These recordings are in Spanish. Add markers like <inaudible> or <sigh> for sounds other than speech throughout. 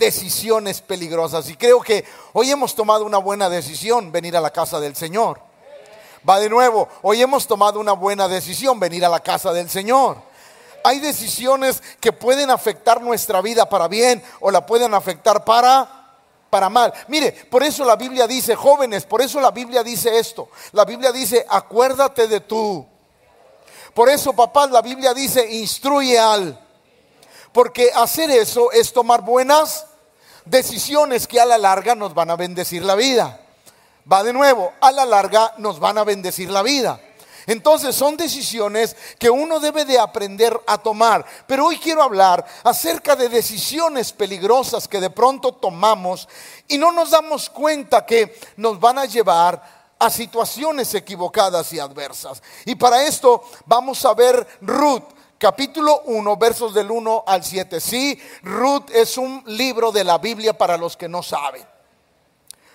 decisiones peligrosas. Y creo que hoy hemos tomado una buena decisión, venir a la casa del Señor. Va de nuevo, hoy hemos tomado una buena decisión, venir a la casa del Señor. Hay decisiones que pueden afectar nuestra vida para bien o la pueden afectar para para mal. Mire, por eso la Biblia dice, jóvenes, por eso la Biblia dice esto. La Biblia dice, acuérdate de tú. Por eso, papá, la Biblia dice, instruye al. Porque hacer eso es tomar buenas decisiones que a la larga nos van a bendecir la vida. Va de nuevo, a la larga nos van a bendecir la vida. Entonces son decisiones que uno debe de aprender a tomar. Pero hoy quiero hablar acerca de decisiones peligrosas que de pronto tomamos y no nos damos cuenta que nos van a llevar a situaciones equivocadas y adversas. Y para esto vamos a ver Ruth capítulo 1, versos del 1 al 7. Sí, Ruth es un libro de la Biblia para los que no saben.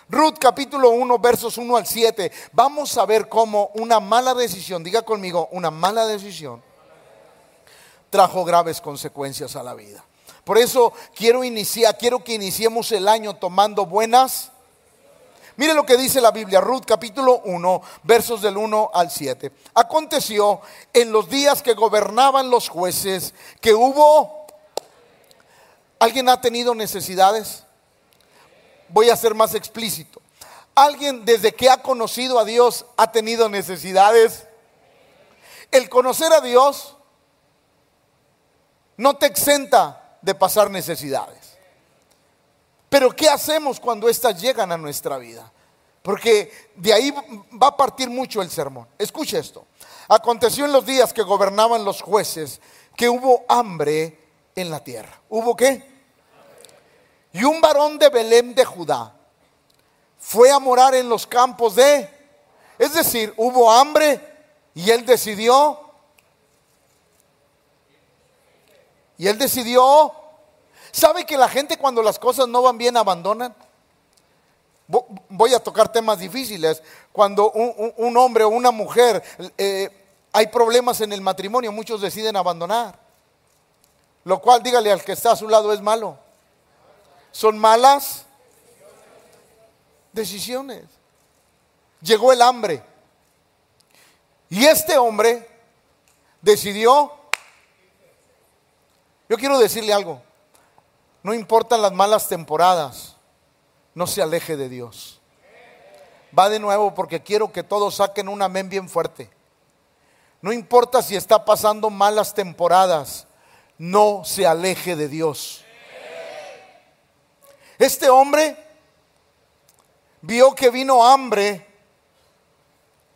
Ruth capítulo 1, versos 1 al 7. Vamos a ver cómo una mala decisión, diga conmigo, una mala decisión trajo graves consecuencias a la vida. Por eso quiero iniciar, quiero que iniciemos el año tomando buenas. Mire lo que dice la Biblia, Ruth capítulo 1, versos del 1 al 7. Aconteció en los días que gobernaban los jueces que hubo... ¿Alguien ha tenido necesidades? voy a ser más explícito. ¿Alguien desde que ha conocido a Dios ha tenido necesidades? El conocer a Dios no te exenta de pasar necesidades. Pero ¿qué hacemos cuando éstas llegan a nuestra vida? Porque de ahí va a partir mucho el sermón. Escuche esto. Aconteció en los días que gobernaban los jueces que hubo hambre en la tierra. ¿Hubo qué? Y un varón de Belén de Judá fue a morar en los campos de... Es decir, hubo hambre y él decidió... Y él decidió... ¿Sabe que la gente cuando las cosas no van bien abandonan? Voy a tocar temas difíciles. Cuando un, hombre o una mujer eh, hay problemas en el matrimonio, muchos deciden abandonar. Lo cual, dígale al que está a su lado, es malo son malas decisiones. Llegó el hambre. Y este hombre decidió, yo quiero decirle algo, no importan las malas temporadas, no se aleje de Dios. Va de nuevo porque quiero que todos saquen un amén bien fuerte. No importa si está pasando malas temporadas, no se aleje de Dios. Este hombre vio que vino hambre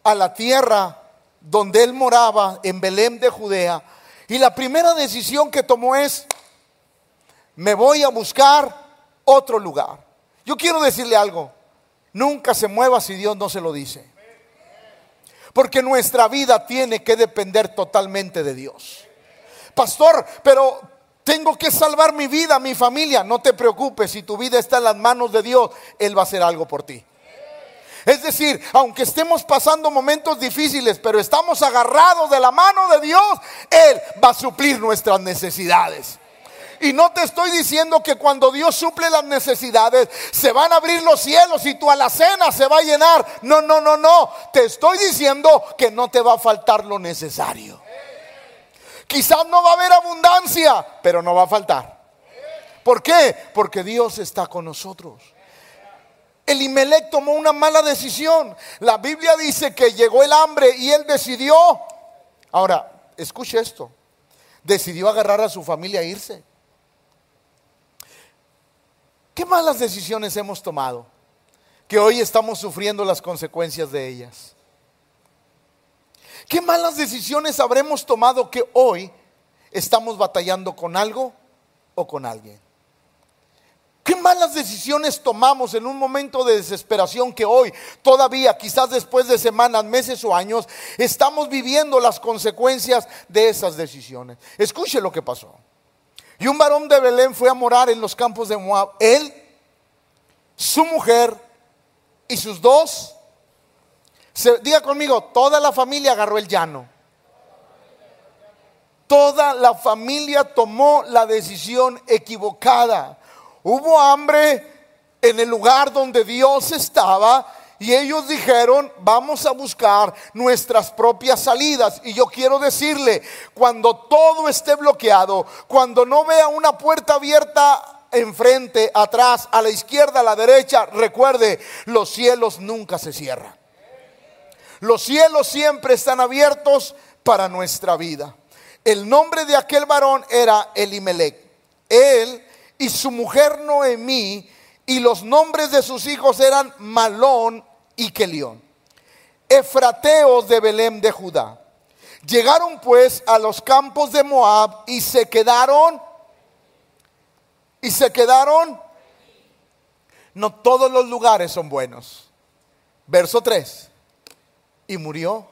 a la tierra donde él moraba, en Belén de Judea, y la primera decisión que tomó es, me voy a buscar otro lugar. Yo quiero decirle algo, nunca se mueva si Dios no se lo dice. Porque nuestra vida tiene que depender totalmente de Dios. Pastor, pero tengo que salvar mi vida, mi familia. No te preocupes, si tu vida está en las manos de Dios, Él va a hacer algo por ti. Es decir, aunque estemos pasando momentos difíciles, pero estamos agarrados de la mano de Dios, Él va a suplir nuestras necesidades. Y no te estoy diciendo que cuando Dios suple las necesidades se van a abrir los cielos y tu alacena se va a llenar. No, no, no, no. Te estoy diciendo que no te va a faltar lo necesario. Quizás no va a haber abundancia, pero no va a faltar. ¿Por qué? Porque Dios está con nosotros. Elimelech tomó una mala decisión. La Biblia dice que llegó el hambre y él decidió. Ahora, escuche esto. Decidió agarrar a su familia e irse. ¿Qué malas decisiones hemos tomado? Que hoy estamos sufriendo las consecuencias de ellas. ¿Qué malas decisiones habremos tomado que hoy estamos batallando con algo o con alguien? ¿Qué malas decisiones tomamos en un momento de desesperación que hoy, todavía, quizás después de semanas, meses o años, estamos viviendo las consecuencias de esas decisiones? Escuche lo que pasó. Y un varón de Belén fue a morar en los campos de Moab. Él, su mujer y sus dos diga conmigo, toda la familia agarró el llano. Toda la familia tomó la decisión equivocada. Hubo hambre en el lugar donde Dios estaba y ellos dijeron, vamos a buscar nuestras propias salidas. Y yo quiero decirle, cuando todo esté bloqueado, cuando no vea una puerta abierta enfrente, atrás, a la izquierda, a la derecha, recuerde, los cielos nunca se cierran. Los cielos siempre están abiertos para nuestra vida. El nombre de aquel varón era Elimelech. Él y su mujer Noemí y los nombres de sus hijos eran Malón y Kelión, efrateos de Belén de Judá. Llegaron pues a los campos de Moab y se quedaron, y se quedaron, no todos los lugares son buenos. Verso 3, y murió.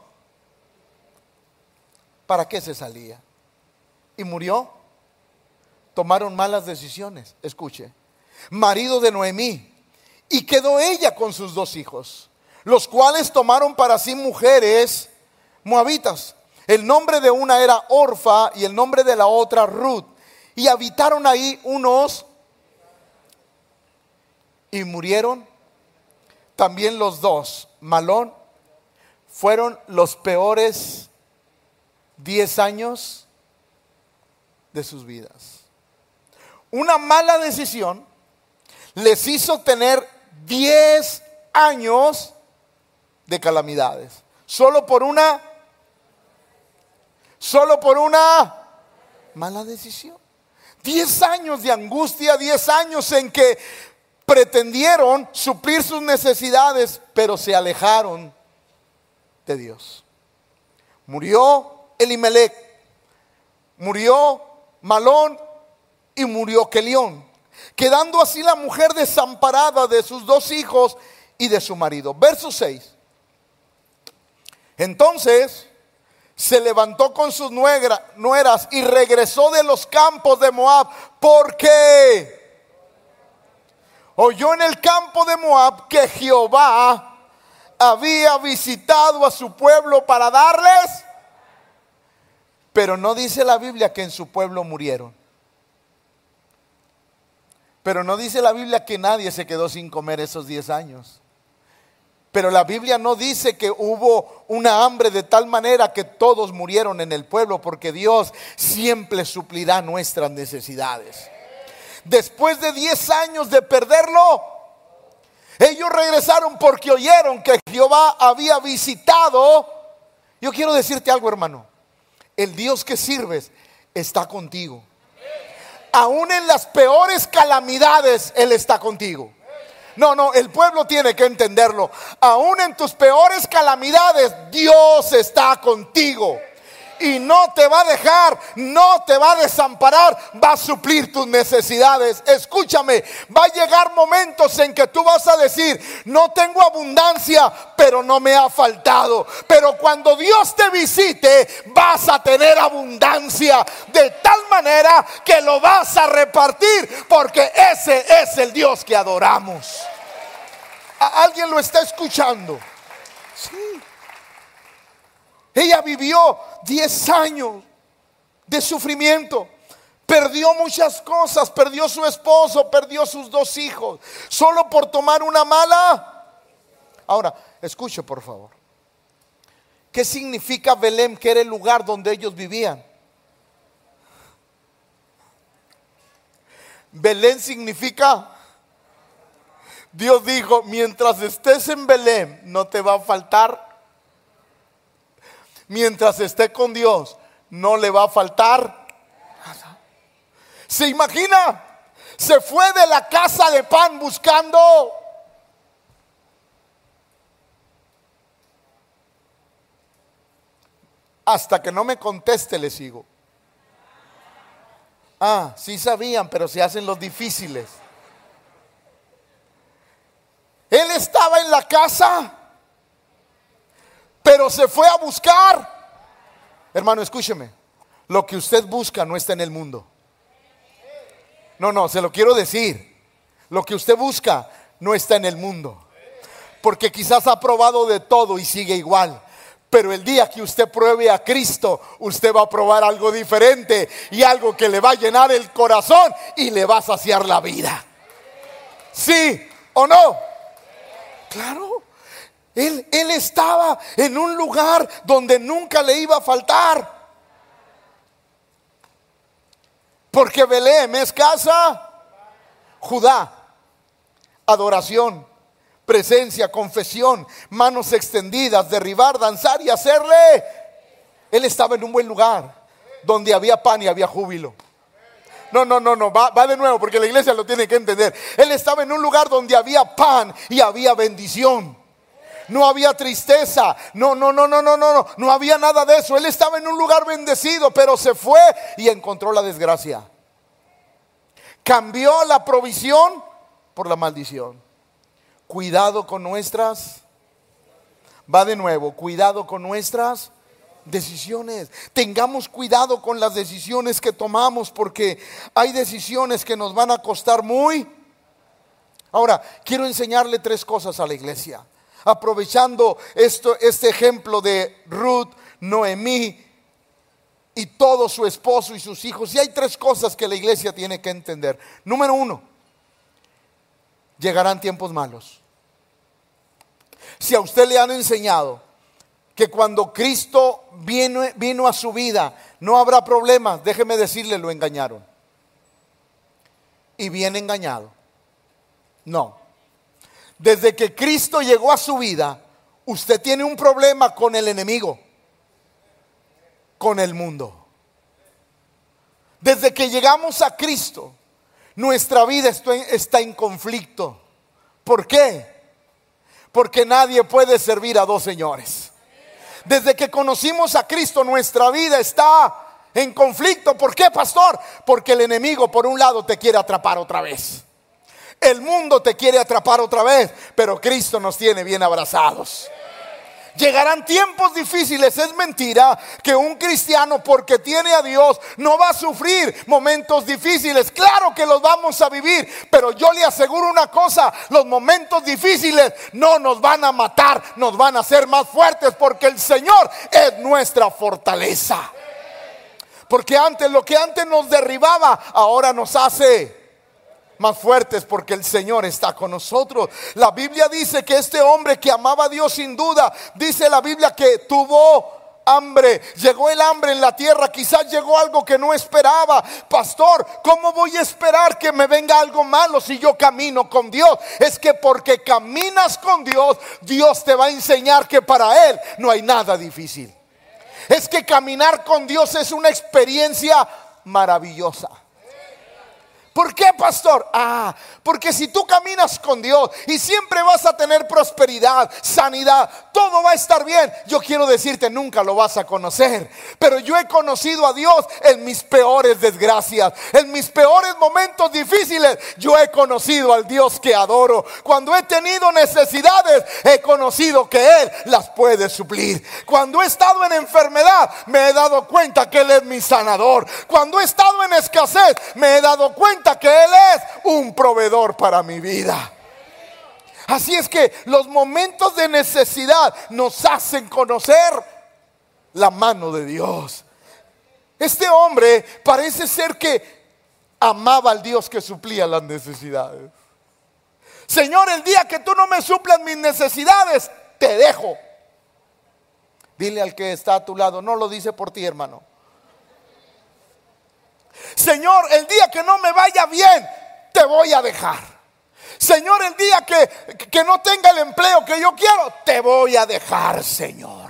¿Para qué se salía? Y murió. Tomaron malas decisiones. Escuche. Marido de Noemí. Y quedó ella con sus dos hijos los cuales tomaron para sí mujeres moabitas. El nombre de una era Orfa y el nombre de la otra Ruth. Y habitaron ahí unos y murieron también los dos. Malón fueron los peores diez años de sus vidas. Una mala decisión les hizo tener diez años de calamidades. Solo por una, solo por una mala decisión. Diez años de angustia, diez años en que pretendieron suplir sus necesidades, pero se alejaron de Dios. Murió Elimelech, murió Malón y murió Kelión, quedando así la mujer desamparada de sus dos hijos y de su marido. Verso 6. Entonces se levantó con sus nueras y regresó de los campos de Moab. porque Oyó en el campo de Moab que Jehová había visitado a su pueblo para darles. Pero no dice la Biblia que en su pueblo murieron. Pero no dice la Biblia que nadie se quedó sin comer esos 10 años. Pero la Biblia no dice que hubo una hambre de tal manera que todos murieron en el pueblo, porque Dios siempre suplirá nuestras necesidades. Después de 10 años de perderlo, ellos regresaron porque oyeron que Jehová había visitado. Yo quiero decirte algo, hermano. El Dios que sirves está contigo. Aún en las peores calamidades, Él está contigo. No, no, el pueblo tiene que entenderlo. Aún en tus peores calamidades, Dios está contigo. Y no te va a dejar, no te va a desamparar, va a suplir tus necesidades. Escúchame, va a llegar momentos en que tú vas a decir, no tengo abundancia, pero no me ha faltado. Pero cuando Dios te visite, vas a tener abundancia de tal manera que lo vas a repartir, porque ese es el Dios que adoramos. ¿Alguien lo está escuchando? Sí. Ella vivió 10 años de sufrimiento. Perdió muchas cosas, perdió su esposo, perdió sus dos hijos, solo por tomar una mala. Ahora, escuche por favor. ¿Qué significa Belén, que era el lugar donde ellos vivían? Belén significa Dios dijo, mientras estés en Belén, no te va a faltar. Mientras esté con Dios, no le va a faltar. ¿Se imagina? Se fue de la casa de pan buscando hasta que no me conteste le sigo. Ah, sí sabían, pero se hacen los difíciles. Él estaba en la casa, pero se fue a buscar. Hermano, escúcheme. Lo que usted busca no está en el mundo. No, no, se lo quiero decir. Lo que usted busca no está en el mundo. Porque quizás ha probado de todo y sigue igual. Pero el día que usted pruebe a Cristo, usted va a probar algo diferente y algo que le va a llenar el corazón y le va a saciar la vida. ¿Sí o no? Claro. Él, estaba en un lugar donde nunca le iba a faltar. Porque Belén es casa, Judá, adoración, presencia, confesión, manos extendidas, derribar, danzar y hacerle. Él estaba en un buen lugar donde había pan y había júbilo. No, no, no, no, va, de nuevo porque la iglesia lo tiene que entender. Él estaba en un lugar donde había pan y había bendición. No había tristeza, no, no, no, no, no, no, no, no había nada de eso. Él estaba en un lugar bendecido, pero se fue y encontró la desgracia. Cambió la provisión por la maldición. Cuidado con nuestras, va de nuevo, cuidado con nuestras decisiones. Tengamos cuidado con las decisiones que tomamos porque hay decisiones que nos van a costar muy. Ahora, quiero enseñarle tres cosas a la iglesia. Aprovechando esto, este ejemplo de Ruth, Noemí y todo su esposo y sus hijos. Y hay tres cosas que la iglesia tiene que entender. Número uno, llegarán tiempos malos. Si a usted le han enseñado que cuando Cristo vino, vino a su vida no habrá problemas, déjeme decirle, lo engañaron. Y bien engañado. No. Desde que Cristo llegó a su vida, usted tiene un problema con el enemigo, con el mundo. Desde que llegamos a Cristo, nuestra vida está en conflicto. ¿Por qué? Porque nadie puede servir a dos señores. Desde que conocimos a Cristo, nuestra vida está en conflicto. ¿Por qué, pastor? Porque el enemigo, por un lado, te quiere atrapar otra vez. El mundo te quiere atrapar otra vez, pero Cristo nos tiene bien abrazados. Llegarán tiempos difíciles. Es mentira que un cristiano porque tiene a Dios no va a sufrir momentos difíciles. Claro que los vamos a vivir, pero yo le aseguro una cosa, los momentos difíciles no nos van a matar, nos van a hacer más fuertes porque el Señor es nuestra fortaleza. Porque antes lo que antes nos derribaba, ahora nos hace más fuertes porque el Señor está con nosotros. La Biblia dice que este hombre que amaba a Dios sin duda, dice la Biblia que tuvo hambre, llegó el hambre en la tierra, quizás llegó algo que no esperaba. Pastor, ¿cómo voy a esperar que me venga algo malo si yo camino con Dios? Es que porque caminas con Dios, Dios te va a enseñar que para Él no hay nada difícil. Es que caminar con Dios es una experiencia maravillosa. ¿Por qué, pastor? Ah, porque si tú caminas con Dios y siempre vas a tener prosperidad, sanidad, todo va a estar bien. Yo quiero decirte, nunca lo vas a conocer. Pero yo he conocido a Dios en mis peores desgracias, en mis peores momentos difíciles. Yo he conocido al Dios que adoro. Cuando he tenido necesidades, he conocido que Él las puede suplir. Cuando he estado en enfermedad, me he dado cuenta que Él es mi sanador. Cuando he estado en escasez, me he dado cuenta que Él es un proveedor para mi vida. Así es que los momentos de necesidad nos hacen conocer la mano de Dios. Este hombre parece ser que amaba al Dios que suplía las necesidades. Señor, el día que tú no me suplas mis necesidades, te dejo. Dile al que está a tu lado, no lo dice por ti, hermano. Señor, el día que no me vaya bien, te voy a dejar. Señor, el día que, que no tenga el empleo que yo quiero, te voy a dejar, Señor.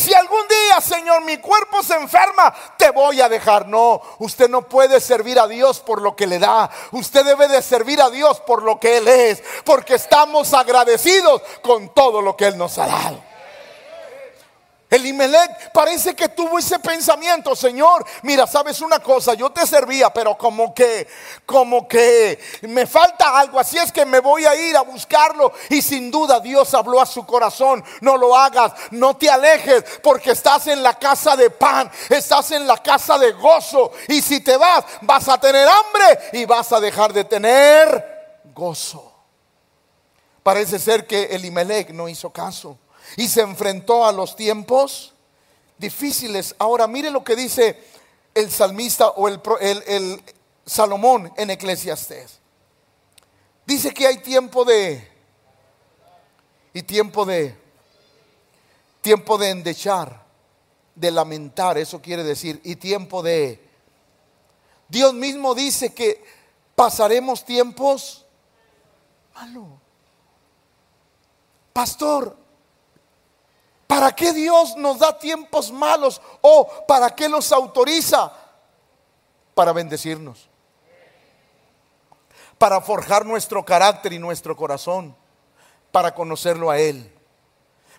Si algún día, Señor, mi cuerpo se enferma, te voy a dejar. No, usted no puede servir a Dios por lo que le da. Usted debe de servir a Dios por lo que Él es. Porque estamos agradecidos con todo lo que Él nos ha dado. Elimelech parece que tuvo ese pensamiento, Señor, mira, sabes una cosa, yo te servía, pero como que, como que me falta algo, así es que me voy a ir a buscarlo. Y sin duda Dios habló a su corazón, no lo hagas, no te alejes, porque estás en la casa de pan, estás en la casa de gozo. Y si te vas, vas a tener hambre y vas a dejar de tener gozo. Parece ser que Elimelech no hizo caso y se enfrentó a los tiempos difíciles. Ahora mire lo que dice el salmista o el, el, Salomón en Eclesiastés. Dice que hay tiempo de y tiempo de tiempo de endechar, de lamentar, eso quiere decir, y tiempo de Dios mismo dice que pasaremos tiempos malos. Pastor, ¿para qué Dios nos da tiempos malos o para qué los autoriza? Para bendecirnos para forjar nuestro carácter y nuestro corazón, para conocerlo a Él.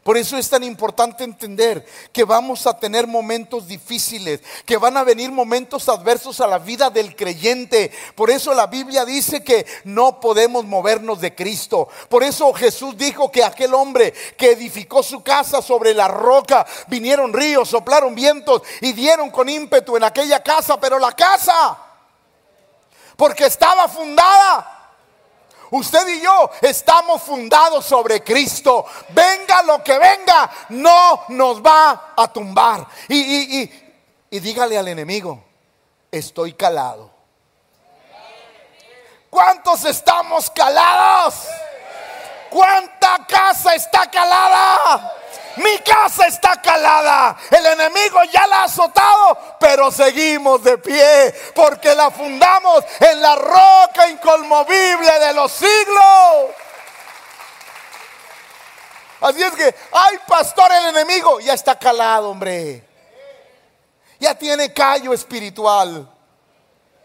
Por eso es tan importante entender que vamos a tener momentos difíciles, que van a venir momentos adversos a la vida del creyente. Por eso la Biblia dice que no podemos movernos de Cristo. Por eso Jesús dijo que aquel hombre que edificó su casa sobre la roca, vinieron ríos, soplaron vientos y dieron con ímpetu en aquella casa, pero la casa porque estaba fundada. Usted y yo estamos fundados sobre Cristo. Venga lo que venga, no nos va a tumbar. Y, y, dígale al enemigo, estoy calado. ¿Cuántos estamos calados? ¿Cuánta casa está calada? Mi casa está calada. El enemigo ya la ha azotado, pero seguimos de pie porque la fundamos en la roca inconmovible de los siglos. Así es que, ay, pastor, el enemigo ya está calado, hombre. Ya tiene callo espiritual.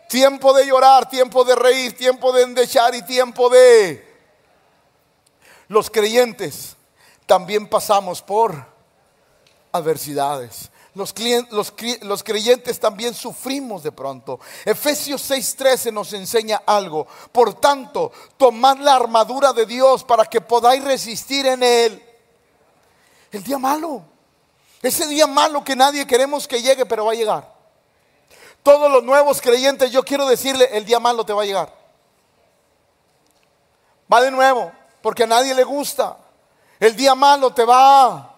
Tiempo de llorar, tiempo de reír, tiempo de endechar y tiempo de... Los creyentes también pasamos por adversidades. Los, creyentes también sufrimos de pronto. Efesios 6:13 nos enseña algo. Por tanto, tomad la armadura de Dios para que podáis resistir en él. El día malo. Ese día malo que nadie queremos que llegue, pero va a llegar. Todos los nuevos creyentes, yo quiero decirle, el día malo te va a llegar. Va de nuevo, porque a nadie le gusta. El día malo te va,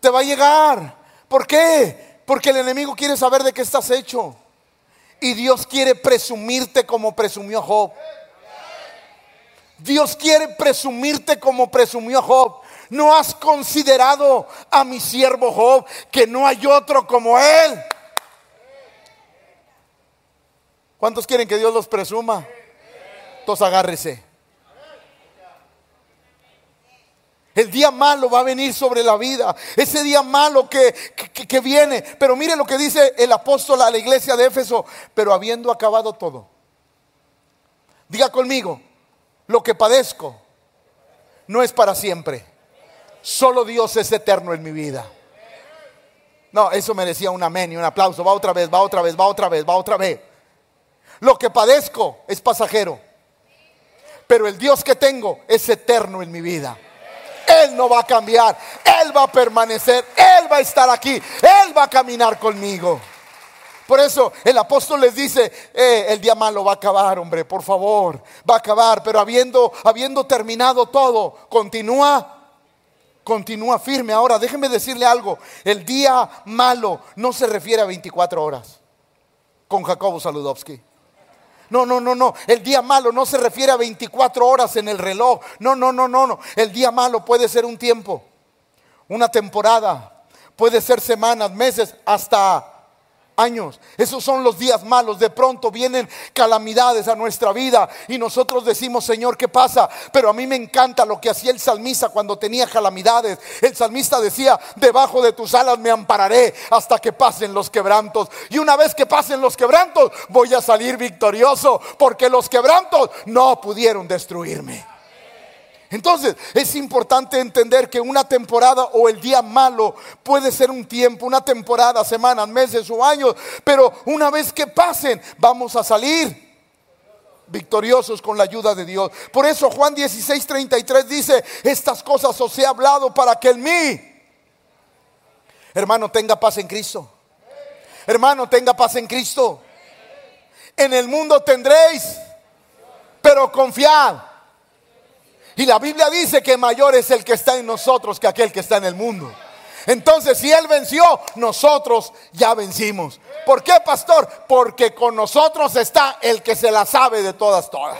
te va a llegar. ¿Por qué? Porque el enemigo quiere saber de qué estás hecho. Y Dios quiere presumirte como presumió Job. Dios quiere presumirte como presumió Job. No has considerado a mi siervo Job, que no hay otro como él. ¿Cuántos quieren que Dios los presuma? Entonces agárrese. El día malo va a venir sobre la vida. Ese día malo que, que, viene. Pero mire lo que dice el apóstol a la iglesia de Éfeso. Pero habiendo acabado todo. Diga conmigo, lo que padezco no es para siempre. Solo Dios es eterno en mi vida. No, eso merecía un amén y un aplauso. Va otra vez, va otra vez, va otra vez, va otra vez. Lo que padezco es pasajero. Pero el Dios que tengo es eterno en mi vida. Él no va a cambiar, Él va a permanecer, Él va a estar aquí, Él va a caminar conmigo. Por eso el apóstol les dice, eh, el día malo va a acabar, hombre, por favor, va a acabar, pero habiendo, habiendo terminado todo, continúa, continúa firme. Ahora, déjeme decirle algo, el día malo no se refiere a 24 horas, con Jacobo Saludowski. No, no, no, no. El día malo no se refiere a 24 horas en el reloj. No, no, no, no, no. El día malo puede ser un tiempo, una temporada, puede ser semanas, meses, hasta años. Esos son los días malos. De pronto vienen calamidades a nuestra vida y nosotros decimos, Señor, ¿qué pasa? Pero a mí me encanta lo que hacía el salmista cuando tenía calamidades. El salmista decía, debajo de tus alas me ampararé hasta que pasen los quebrantos. Y una vez que pasen los quebrantos, voy a salir victorioso porque los quebrantos no pudieron destruirme. Entonces es importante entender que una temporada o el día malo puede ser un tiempo, una temporada, semanas, meses o años, pero una vez que pasen vamos a salir victoriosos con la ayuda de Dios. Por eso Juan 16, 33 dice, estas cosas os he hablado para que en mí, hermano, tenga paz en Cristo. Hermano, tenga paz en Cristo. En el mundo tendréis, pero confiad y la Biblia dice que mayor es el que está en nosotros que aquel que está en el mundo. Entonces, si Él venció, nosotros ya vencimos. ¿Por qué, pastor? Porque con nosotros está el que se la sabe de todas, todas.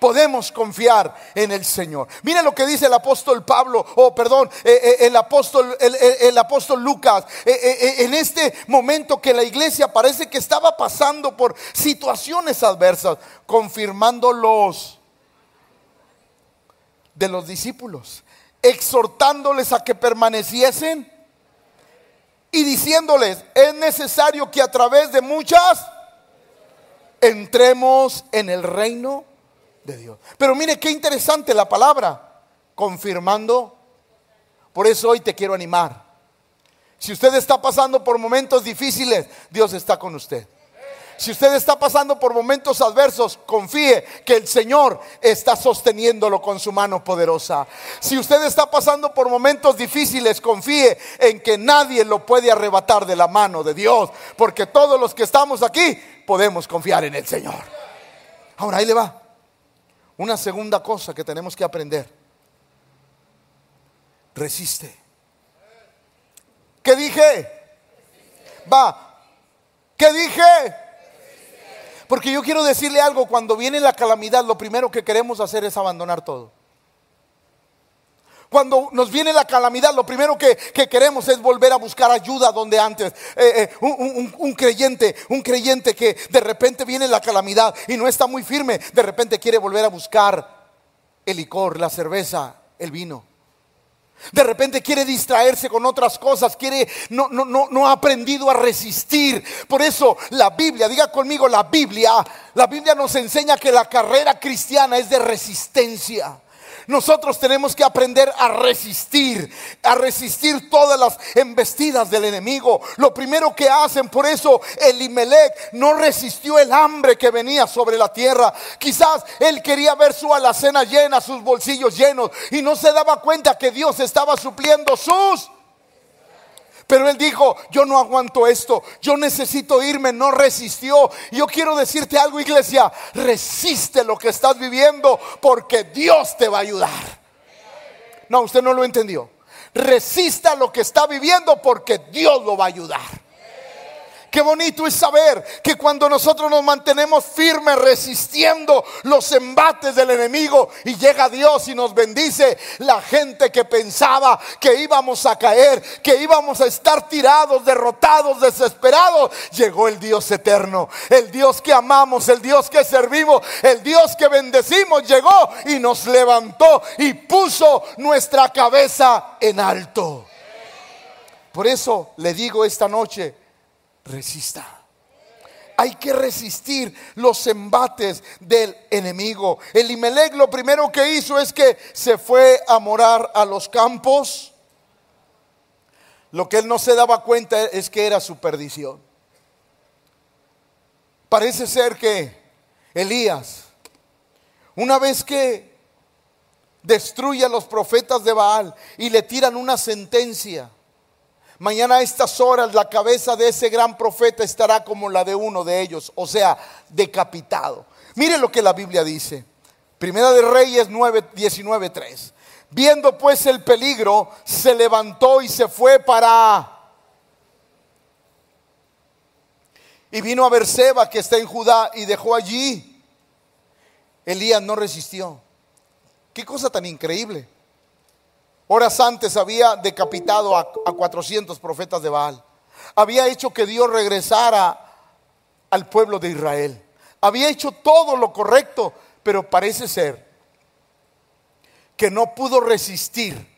podemos confiar en el Señor. Mire lo que dice el apóstol Pablo, o perdón, eh, eh, el, apóstol, el, apóstol Lucas, eh, en este momento que la iglesia parece que estaba pasando por situaciones adversas, confirmándolos de los discípulos, exhortándoles a que permaneciesen y diciéndoles, es necesario que a través de muchas entremos en el reino de Dios. Pero mire qué interesante la palabra, confirmando. Por eso hoy te quiero animar. Si usted está pasando por momentos difíciles, Dios está con usted. Si usted está pasando por momentos adversos, confíe que el Señor está sosteniéndolo con su mano poderosa. Si usted está pasando por momentos difíciles, confíe en que nadie lo puede arrebatar de la mano de Dios, porque todos los que estamos aquí podemos confiar en el Señor. Ahora ahí le va. Una segunda cosa que tenemos que aprender. Resiste. ¿Qué dije? Va. ¿Qué dije? Porque yo quiero decirle algo, cuando viene la calamidad, lo primero que queremos hacer es abandonar todo. Cuando nos viene la calamidad, lo primero que, queremos es volver a buscar ayuda donde antes. Eh, eh, un, creyente, un creyente que de repente viene la calamidad y no está muy firme, de repente quiere volver a buscar el licor, la cerveza, el vino. De repente quiere distraerse con otras cosas, quiere no, no, no, no ha aprendido a resistir. Por eso la Biblia, diga conmigo la Biblia, la Biblia nos enseña que la carrera cristiana es de resistencia. Nosotros tenemos que aprender a resistir, a resistir todas las embestidas del enemigo. Lo primero que hacen, por eso Elimelech no resistió el hambre que venía sobre la tierra. Quizás él quería ver su alacena llena, sus bolsillos llenos, y no se daba cuenta que Dios estaba supliendo sus pero él dijo, yo no aguanto esto, yo necesito irme, no resistió. Yo quiero decirte algo, iglesia, resiste lo que estás viviendo porque Dios te va a ayudar. No, usted no lo entendió. Resista lo que está viviendo porque Dios lo va a ayudar. Qué bonito es saber que cuando nosotros nos mantenemos firmes resistiendo los embates del enemigo y llega Dios y nos bendice, la gente que pensaba que íbamos a caer, que íbamos a estar tirados, derrotados, desesperados, llegó el Dios eterno, el Dios que amamos, el Dios que servimos, el Dios que bendecimos, llegó y nos levantó y puso nuestra cabeza en alto. Por eso le digo esta noche, resista. Hay que resistir los embates del enemigo. El Imelec lo primero que hizo es que se fue a morar a los campos. Lo que él no se daba cuenta es que era su perdición. Parece ser que Elías, una vez que destruye a los profetas de Baal y le tiran una sentencia, Mañana a estas horas la cabeza de ese gran profeta estará como la de uno de ellos, o sea, decapitado. Mire lo que la Biblia dice. Primera de Reyes 9, 19, 3. Viendo pues el peligro, se levantó y se fue para... Y vino a Berseba, que está en Judá, y dejó allí. Elías no resistió. Qué cosa tan increíble. Horas antes había decapitado a, 400 profetas de Baal. Había hecho que Dios regresara al pueblo de Israel. Había hecho todo lo correcto, pero parece ser que no pudo resistir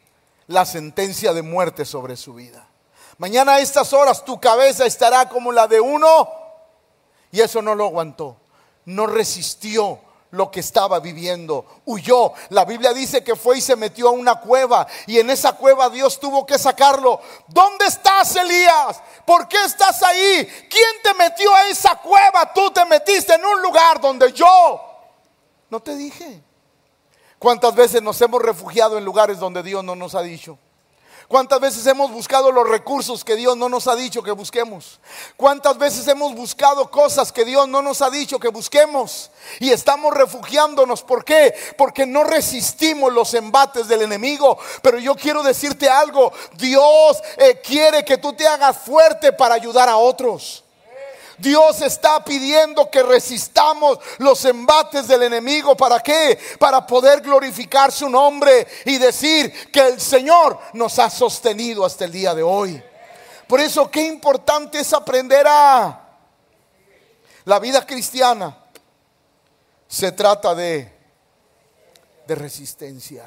la sentencia de muerte sobre su vida. Mañana a estas horas tu cabeza estará como la de uno y eso no lo aguantó. No resistió lo que estaba viviendo. Huyó. La Biblia dice que fue y se metió a una cueva y en esa cueva Dios tuvo que sacarlo. ¿Dónde estás, Elías? ¿Por qué estás ahí? ¿Quién te metió a esa cueva? Tú te metiste en un lugar donde yo no te dije. ¿Cuántas veces nos hemos refugiado en lugares donde Dios no nos ha dicho? ¿Cuántas veces hemos buscado los recursos que Dios no nos ha dicho que busquemos? ¿Cuántas veces hemos buscado cosas que Dios no nos ha dicho que busquemos? Y estamos refugiándonos. ¿Por qué? Porque no resistimos los embates del enemigo. Pero yo quiero decirte algo. Dios eh, quiere que tú te hagas fuerte para ayudar a otros. Dios está pidiendo que resistamos los embates del enemigo. ¿Para qué? Para poder glorificar su nombre y decir que el Señor nos ha sostenido hasta el día de hoy. Por eso qué importante es aprender a la vida cristiana. Se trata de de resistencia.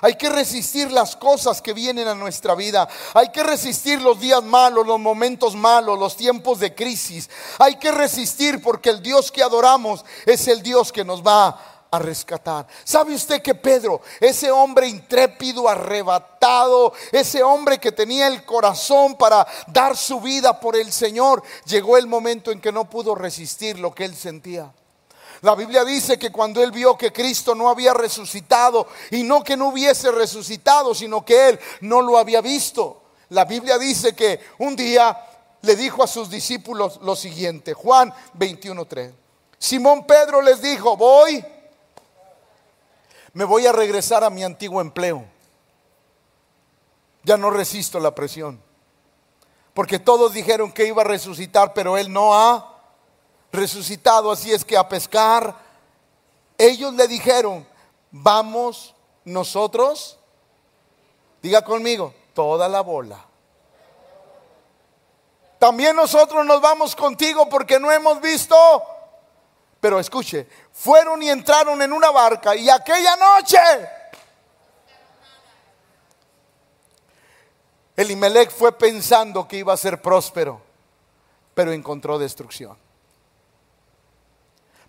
Hay que resistir las cosas que vienen a nuestra vida. Hay que resistir los días malos, los momentos malos, los tiempos de crisis. Hay que resistir porque el Dios que adoramos es el Dios que nos va a rescatar. ¿Sabe usted que Pedro, ese hombre intrépido, arrebatado, ese hombre que tenía el corazón para dar su vida por el Señor, llegó el momento en que no pudo resistir lo que él sentía? La Biblia dice que cuando él vio que Cristo no había resucitado, y no que no hubiese resucitado, sino que él no lo había visto, la Biblia dice que un día le dijo a sus discípulos lo siguiente, Juan 21.3. Simón Pedro les dijo, voy, me voy a regresar a mi antiguo empleo. Ya no resisto la presión. Porque todos dijeron que iba a resucitar, pero él no ha resucitado, así es que a pescar, ellos le dijeron, vamos nosotros, diga conmigo, toda la bola. También nosotros nos vamos contigo porque no hemos visto, pero escuche, fueron y entraron en una barca y aquella noche Elimelech fue pensando que iba a ser próspero, pero encontró destrucción.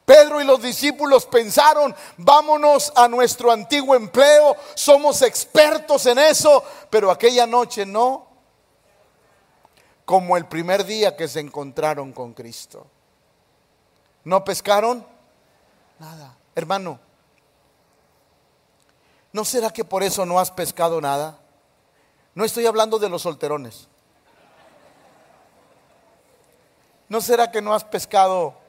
Pedro y los discípulos pensaron, vámonos a nuestro antiguo empleo, somos expertos en eso, pero aquella noche no, como el primer día que se encontraron con Cristo. ¿No pescaron? Nada. Hermano, ¿no será que por eso no has pescado nada? No estoy hablando de los solterones. ¿No será que no has pescado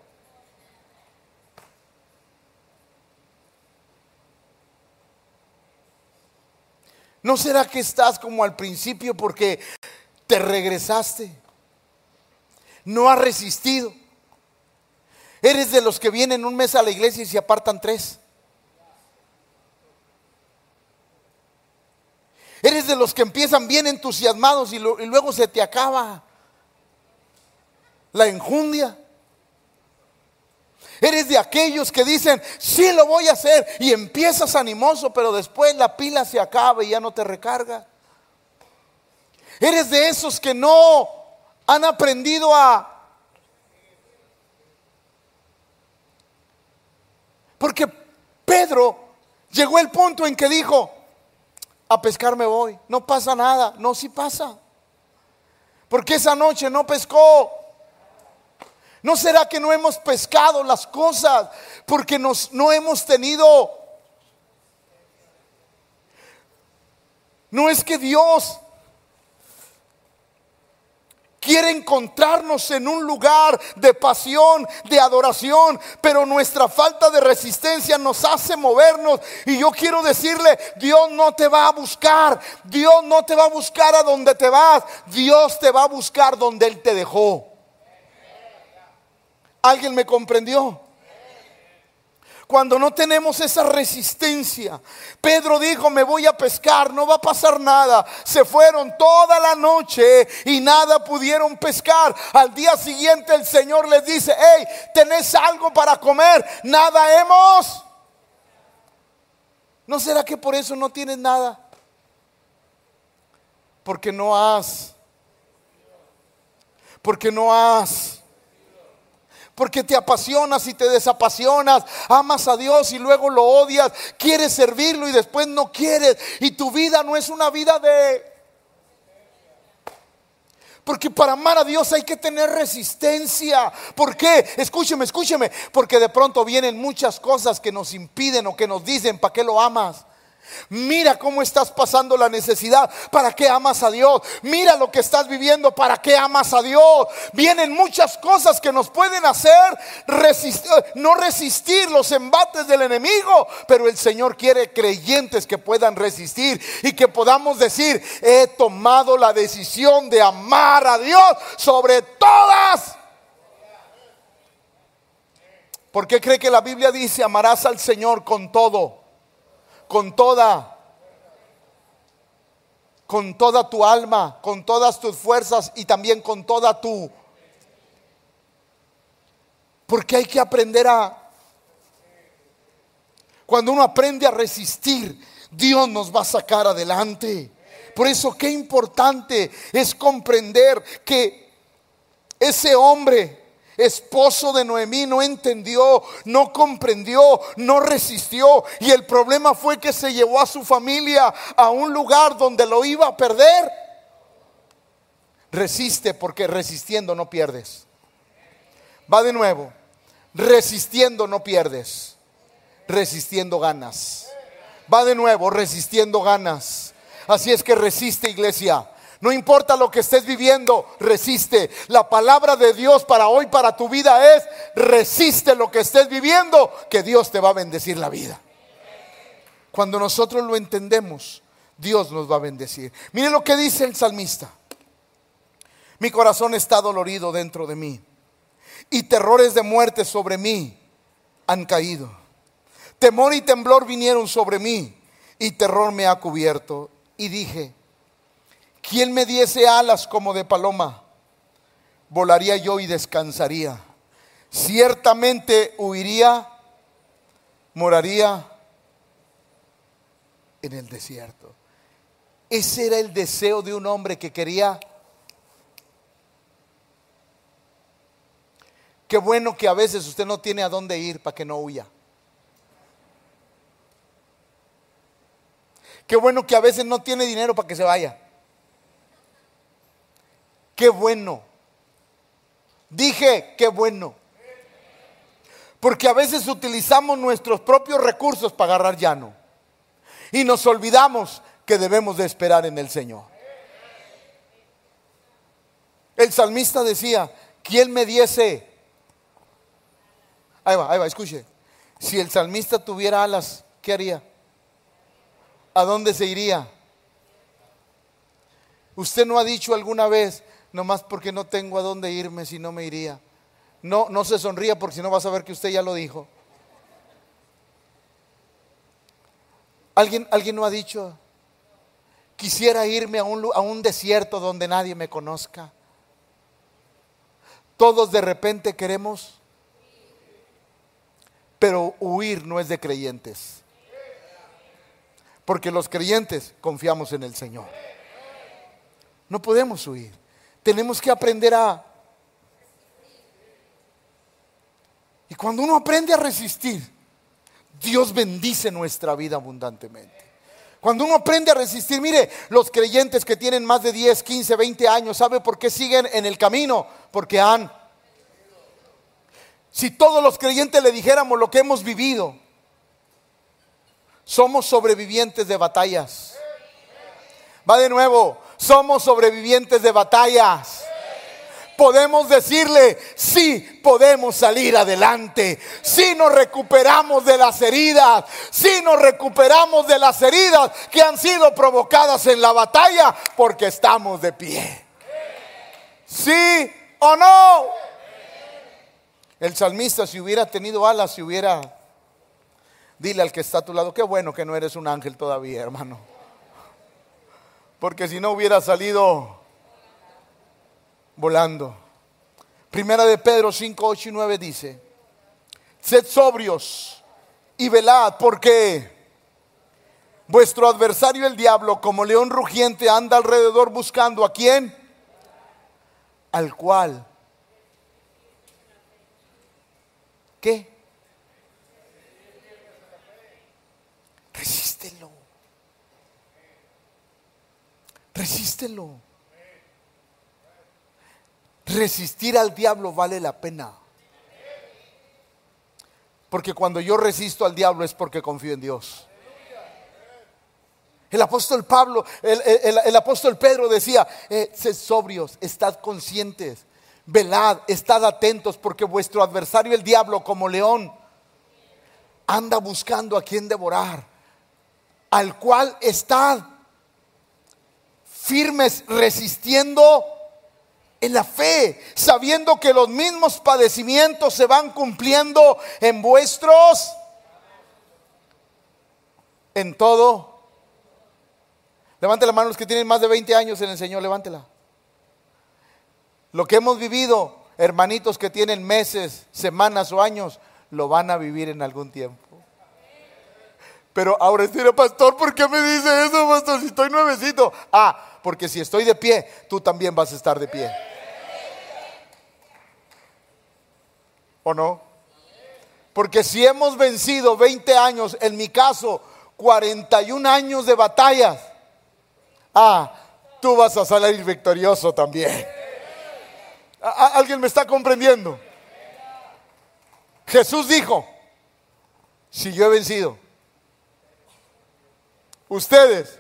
¿No será que estás como al principio porque te regresaste? No has resistido. Eres de los que vienen un mes a la iglesia y se apartan tres. Eres de los que empiezan bien entusiasmados y, luego se te acaba la enjundia. Eres de aquellos que dicen, sí lo voy a hacer y empiezas animoso, pero después la pila se acaba y ya no te recarga. Eres de esos que no han aprendido a... Porque Pedro llegó el punto en que dijo, a pescar me voy, no pasa nada, no, sí pasa. Porque esa noche no pescó, ¿No será que no hemos pescado las cosas porque nos, no hemos tenido... No es que Dios quiere encontrarnos en un lugar de pasión, de adoración, pero nuestra falta de resistencia nos hace movernos. Y yo quiero decirle, Dios no te va a buscar, Dios no te va a buscar a donde te vas, Dios te va a buscar donde Él te dejó. ¿Alguien me comprendió? Cuando no tenemos esa resistencia, Pedro dijo, me voy a pescar, no va a pasar nada. Se fueron toda la noche y nada pudieron pescar. Al día siguiente el Señor les dice, hey, ¿tenés algo para comer? Nada hemos. ¿No será que por eso no tienes nada? Porque no has. Porque no has porque te apasionas y te desapasionas, amas a Dios y luego lo odias, quieres servirlo y después no quieres. Y tu vida no es una vida de... Porque para amar a Dios hay que tener resistencia. ¿Por qué? Escúcheme, escúcheme. Porque de pronto vienen muchas cosas que nos impiden o que nos dicen, ¿para qué lo amas? Mira cómo estás pasando la necesidad. ¿Para qué amas a Dios? Mira lo que estás viviendo. ¿Para qué amas a Dios? Vienen muchas cosas que nos pueden hacer no resistir los embates del enemigo. Pero el Señor quiere creyentes que puedan resistir y que podamos decir, he tomado la decisión de amar a Dios sobre todas ¿Por qué cree que la Biblia dice amarás al Señor con todo? Con toda, con toda tu alma, con todas tus fuerzas y también con toda tu... Porque hay que aprender a... Cuando uno aprende a resistir, Dios nos va a sacar adelante. Por eso qué importante es comprender que ese hombre esposo de Noemí no entendió, no comprendió, no resistió. Y el problema fue que se llevó a su familia a un lugar donde lo iba a perder. Resiste porque resistiendo no pierdes. Va de nuevo. Resistiendo no pierdes. Resistiendo ganas. Va de nuevo, resistiendo ganas. Así es que resiste iglesia. No importa lo que estés viviendo, resiste. La palabra de Dios para hoy, para tu vida es, resiste lo que estés viviendo, que Dios te va a bendecir la vida. Cuando nosotros lo entendemos, Dios nos va a bendecir. Mire lo que dice el salmista. Mi corazón está dolorido dentro de mí y terrores de muerte sobre mí han caído. Temor y temblor vinieron sobre mí y terror me ha cubierto. Y dije, ¿Quién me diese alas como de paloma? Volaría yo y descansaría. Ciertamente huiría, moraría en el desierto. Ese era el deseo de un hombre que quería. Qué bueno que a veces usted no tiene a dónde ir para que no huya. Qué bueno que a veces no tiene dinero para que se vaya. Qué bueno. Dije, qué bueno. Porque a veces utilizamos nuestros propios recursos para agarrar llano. Y nos olvidamos que debemos de esperar en el Señor. El salmista decía, ¿quién me diese? Ahí va, ahí va, escuche. Si el salmista tuviera alas, ¿qué haría? ¿A dónde se iría? Usted no ha dicho alguna vez, nomás porque no tengo a dónde irme si no me iría. No, no se sonría porque si no vas a ver que usted ya lo dijo. ¿Alguien, alguien no ha dicho, quisiera irme a un, a un desierto donde nadie me conozca? Todos de repente queremos, pero huir no es de creyentes. Porque los creyentes confiamos en el Señor. No podemos huir tenemos que aprender a... Y cuando uno aprende a resistir, Dios bendice nuestra vida abundantemente. Cuando uno aprende a resistir, mire, los creyentes que tienen más de 10, 15, 20 años, ¿sabe por qué siguen en el camino? Porque han... Si todos los creyentes le dijéramos lo que hemos vivido, somos sobrevivientes de batallas. Va de nuevo, somos sobrevivientes de batallas. Podemos decirle, sí, podemos salir adelante. Si nos recuperamos de las heridas, si nos recuperamos de las heridas que han sido provocadas en la batalla, porque estamos de pie. ¿Sí o no? El salmista, si hubiera tenido alas, si hubiera... Dile al que está a tu lado, qué bueno que no eres un ángel todavía, hermano porque si no hubiera salido volando. Primera de Pedro 5, 8 y 9 dice, sed sobrios y velad porque vuestro adversario el diablo como león rugiente anda alrededor buscando a quién, al cual, ¿qué? Resístelo. Resístelo. Resistir al diablo vale la pena. Porque cuando yo resisto al diablo es porque confío en Dios. El apóstol Pablo, el, apóstol Pedro decía, eh, sed sobrios, estad conscientes, velad, estad atentos, porque vuestro adversario el diablo como león anda buscando a quien devorar, al cual estad firmes resistiendo en la fe, sabiendo que los mismos padecimientos se van cumpliendo en vuestros, en todo. Levante la mano los que tienen más de 20 años en el Señor, levántela. Lo que hemos vivido, hermanitos que tienen meses, semanas o años, lo van a vivir en algún tiempo. Pero ahora estoy, pastor, ¿por qué me dice eso, pastor? Si estoy nuevecito. Ah, porque si estoy de pie, tú también vas a estar de pie. ¿O no? Porque si hemos vencido 20 años, en mi caso, 41 años de batallas, ah, tú vas a salir victorioso también. ¿Alguien me está comprendiendo? Jesús dijo, si yo he vencido, ustedes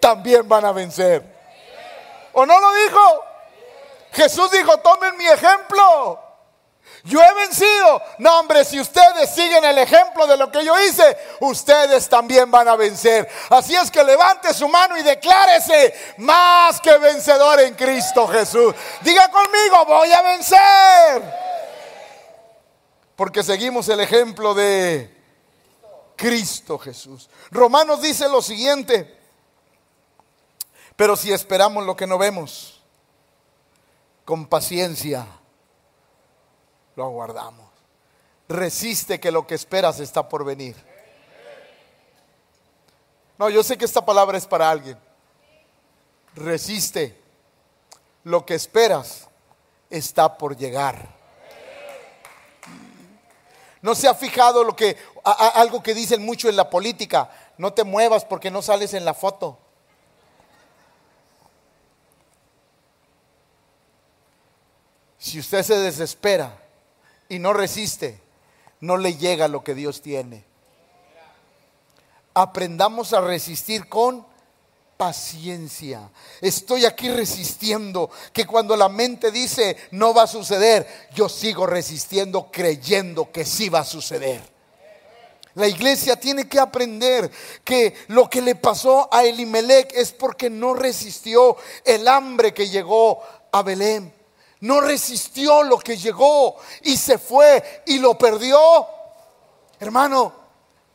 también van a vencer. ¿O no lo dijo? Jesús dijo, tomen mi ejemplo. Yo he vencido. No, hombre, si ustedes siguen el ejemplo de lo que yo hice, ustedes también van a vencer. Así es que levante su mano y declárese más que vencedor en Cristo Jesús. Diga conmigo, voy a vencer. Porque seguimos el ejemplo de Cristo Jesús. Romanos dice lo siguiente, pero si esperamos lo que no vemos, con paciencia lo aguardamos. Resiste que lo que esperas está por venir. No, yo sé que esta palabra es para alguien. Resiste. Lo que esperas está por llegar. No se ha fijado lo que algo que dicen mucho en la política, no te muevas porque no sales en la foto. Si usted se desespera y no resiste, no le llega lo que Dios tiene. Aprendamos a resistir con paciencia. Estoy aquí resistiendo, que cuando la mente dice no va a suceder, yo sigo resistiendo creyendo que sí va a suceder. La iglesia tiene que aprender que lo que le pasó a Elimelech es porque no resistió el hambre que llegó a Belén. No resistió lo que llegó y se fue y lo perdió. Hermano,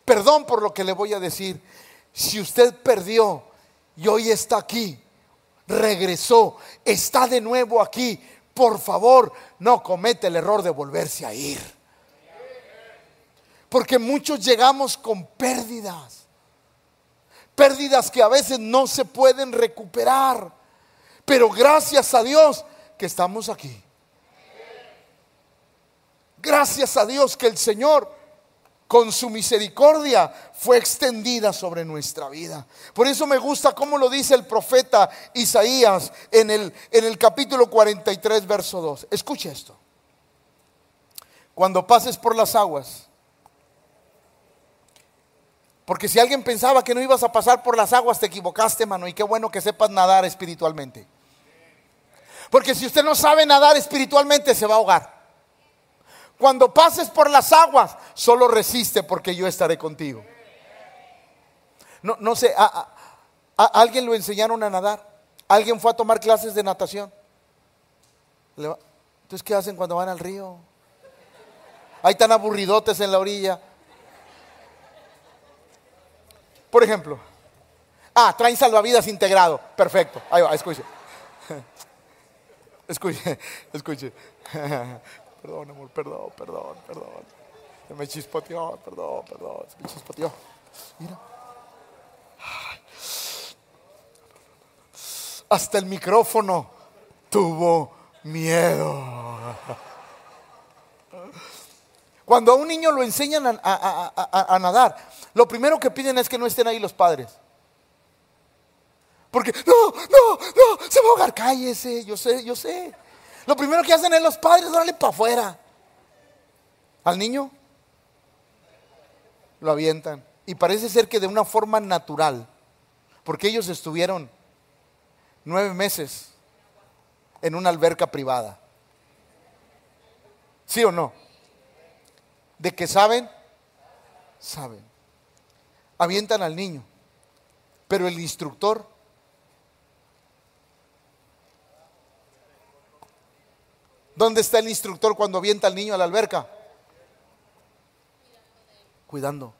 perdón por lo que le voy a decir. Si usted perdió y hoy está aquí, regresó, está de nuevo aquí, por favor, no comete el error de volverse a ir. Porque muchos llegamos con pérdidas. Pérdidas que a veces no se pueden recuperar. Pero gracias a Dios que estamos aquí. Gracias a Dios que el Señor con su misericordia fue extendida sobre nuestra vida. Por eso me gusta cómo lo dice el profeta Isaías en el, en el capítulo 43, verso 2. Escuche esto. Cuando pases por las aguas, porque si alguien pensaba que no ibas a pasar por las aguas, te equivocaste, mano, y qué bueno que sepas nadar espiritualmente. Porque si usted no sabe nadar espiritualmente, se va a ahogar. Cuando pases por las aguas, solo resiste porque yo estaré contigo. No, no sé, a, alguien lo enseñaron a nadar? ¿Alguien fue a tomar clases de natación? Entonces, ¿qué hacen cuando van al río? Hay tan aburridotes en la orilla. Por ejemplo, ah, traen salvavidas integrado. Perfecto. Ahí va, escuche. Escuche, <laughs> escuche. <laughs> Perdón, amor, perdón, perdón, perdón. Se me chispoteó, perdón, perdón, se me chispoteó. Mira. Hasta el micrófono tuvo miedo. Cuando a un niño lo enseñan a, a, nadar, lo primero que piden es que no estén ahí los padres. Porque, no, no, no, se va a ahogar, cállese, yo sé, yo sé. Lo primero que hacen es los padres, darle para afuera. Al niño lo avientan. Y parece ser que de una forma natural, porque ellos estuvieron nueve meses en una alberca privada. ¿Sí o no? ¿De que saben? Saben. Avientan al niño. Pero el instructor ¿Dónde está el instructor cuando avienta al niño a la alberca? Cuidando.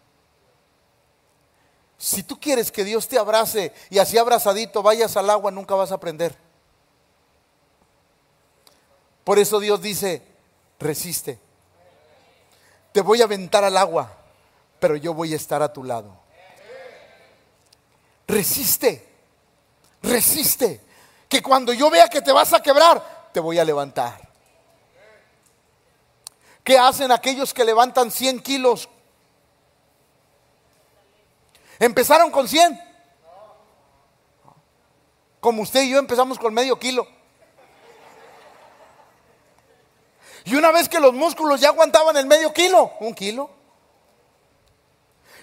Si tú quieres que Dios te abrace y así abrazadito vayas al agua, nunca vas a aprender. Por eso Dios dice, resiste. Te voy a aventar al agua, pero yo voy a estar a tu lado. Resiste, resiste. Que cuando yo vea que te vas a quebrar, te voy a levantar. ¿Qué hacen aquellos que levantan 100 kilos? Empezaron con 100. Como usted y yo empezamos con medio kilo. Y una vez que los músculos ya aguantaban el medio kilo, un kilo.